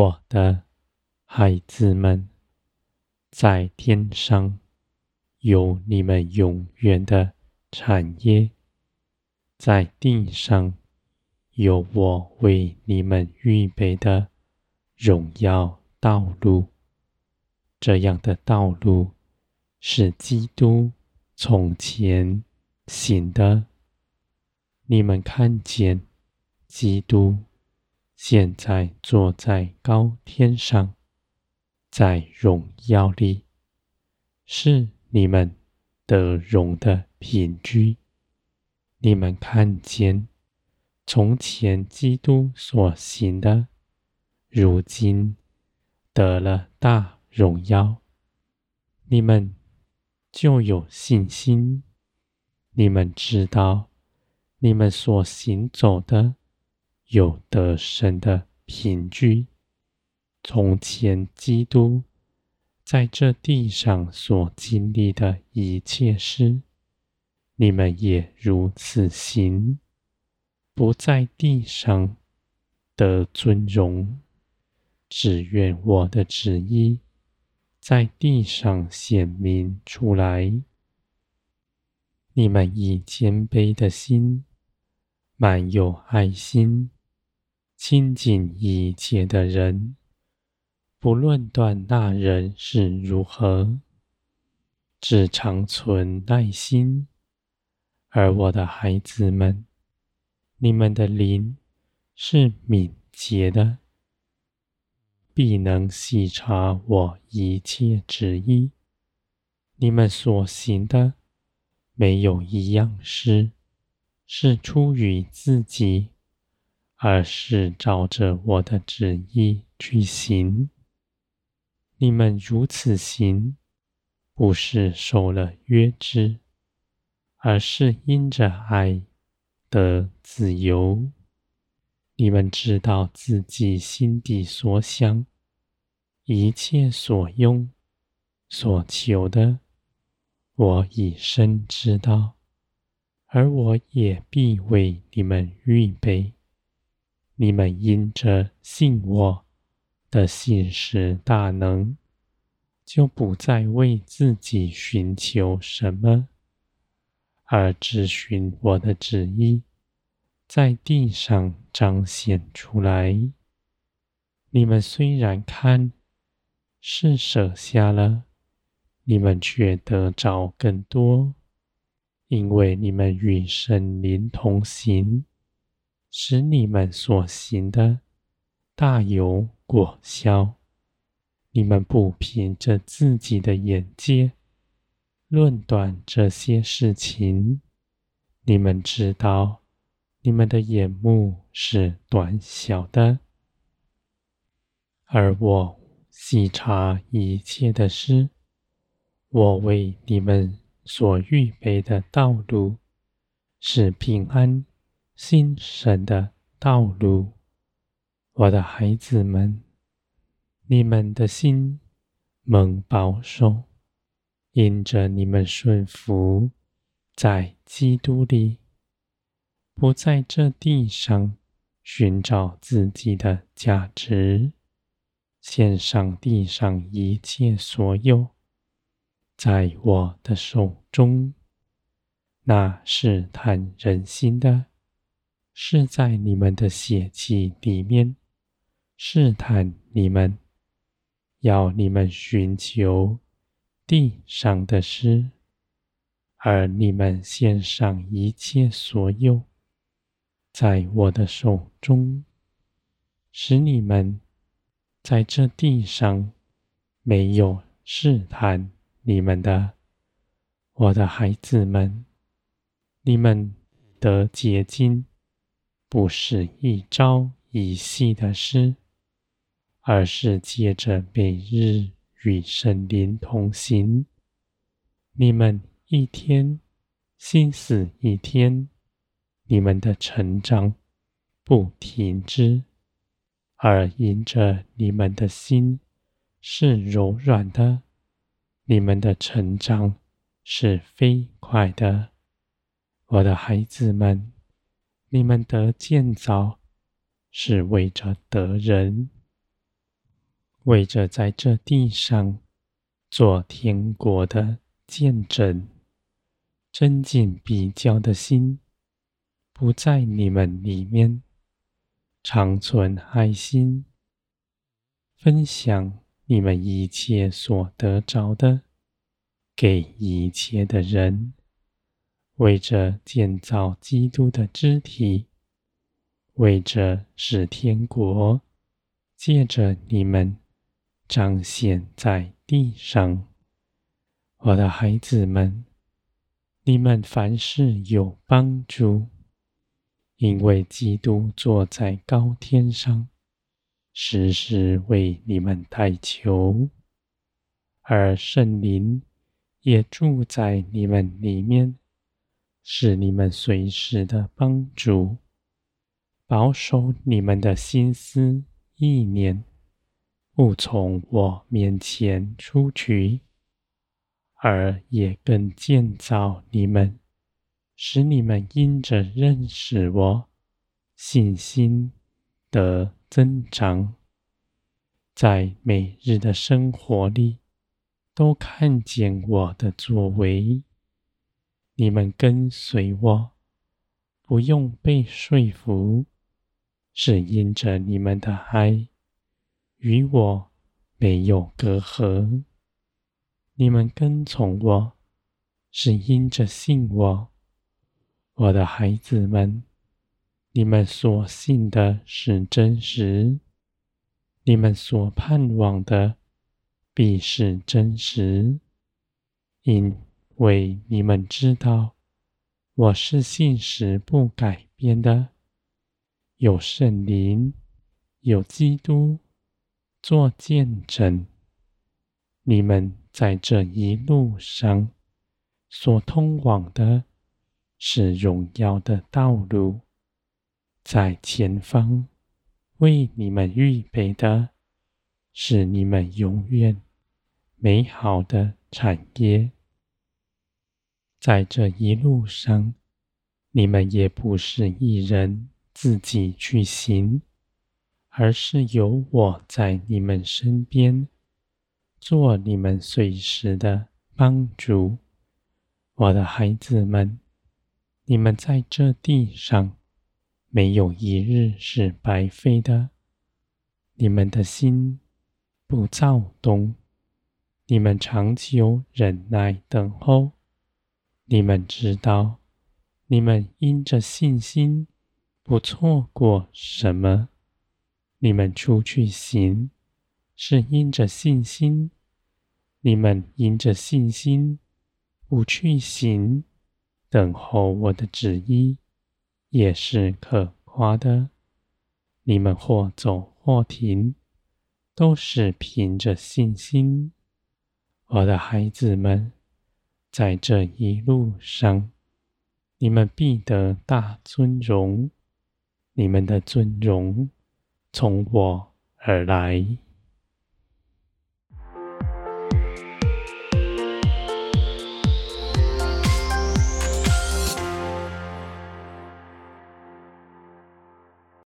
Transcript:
我的孩子们，在天上有你们永远的产业，在地上有我为你们预备的荣耀道路。这样的道路是基督从前行的。你们看见基督现在坐在高天上，在荣耀里，是你们得荣的凭据。你们看见从前基督所行的，如今得了大荣耀，你们就有信心。你们知道。你们所行走的，有得神的凭据。从前基督在这地上所经历的一切事，你们也如此行，不在地上的尊荣，只愿我的旨意在地上显明出来。你们以谦卑的心。满有爱心，亲近一切的人，不论断那人是如何，只常存耐心。而我的孩子们，你们的灵是敏捷的，必能细察我一切旨意。你们所行的，没有一样事。是出于自己，而是照着我的旨意去行。你们如此行，不是受了约之，而是因着爱得自由。你们知道自己心底所想，一切所用、所求的，我已深知道。而我也必为你们预备。你们因着信我的信实大能，就不再为自己寻求什么，而只寻我的旨意，在地上彰显出来。你们虽然看是舍下了，你们却得着更多。因为你们与圣灵同行，使你们所行的大有果效。你们不凭着自己的眼界论断这些事情，你们知道，你们的眼目是短小的，而我细察一切的事，我为你们。所预备的道路是平安、兴盛的道路，我的孩子们，你们的心蒙保守，因着你们顺服在基督里，不在这地上寻找自己的价值，献上地上一切所有。在我的手中，那试探人心的，是在你们的血气里面试探你们，要你们寻求地上的诗，而你们献上一切所有，在我的手中，使你们在这地上没有试探。你们的，我的孩子们，你们得结晶，不是一朝一夕的事，而是借着每日与圣灵同行。你们一天心思一天，你们的成长不停止，而因着你们的心是柔软的。你们的成长是飞快的，我的孩子们，你们得建造是为着得人，为着在这地上做天国的见证，争竞比较的心不在你们里面，常存爱心，分享你们一切所得着的，给一切的人，为着建造基督的肢体，为着使天国借着你们。彰显在地上，我的孩子们，你们凡事有帮助，因为基督坐在高天上，时时为你们代求，而圣灵也住在你们里面，是你们随时的帮助，保守你们的心思意念。不从我面前出去，而也更建造你们，使你们因着认识我，信心得增长，在每日的生活里都看见我的作为。你们跟随我，不用被说服，是因着你们的爱。与我没有隔阂，你们跟从我，是因着信我，我的孩子们，你们所信的是真实，你们所盼望的必是真实，因为你们知道我是信实不改变的，有圣灵，有基督。做见证，你们在这一路上所通往的是荣耀的道路，在前方为你们预备的是你们永远美好的产业。在这一路上，你们也不是一人自己去行。而是有我在你们身边，做你们随时的帮助，我的孩子们，你们在这地上没有一日是白费的。你们的心不躁动，你们长久忍耐等候。你们知道，你们因着信心不错过什么。你们出去行，是因着信心；你们因着信心不去行，等候我的旨意，也是可夸的。你们或走或停，都是凭着信心。我的孩子们，在这一路上，你们必得大尊荣，你们的尊荣。从我而来。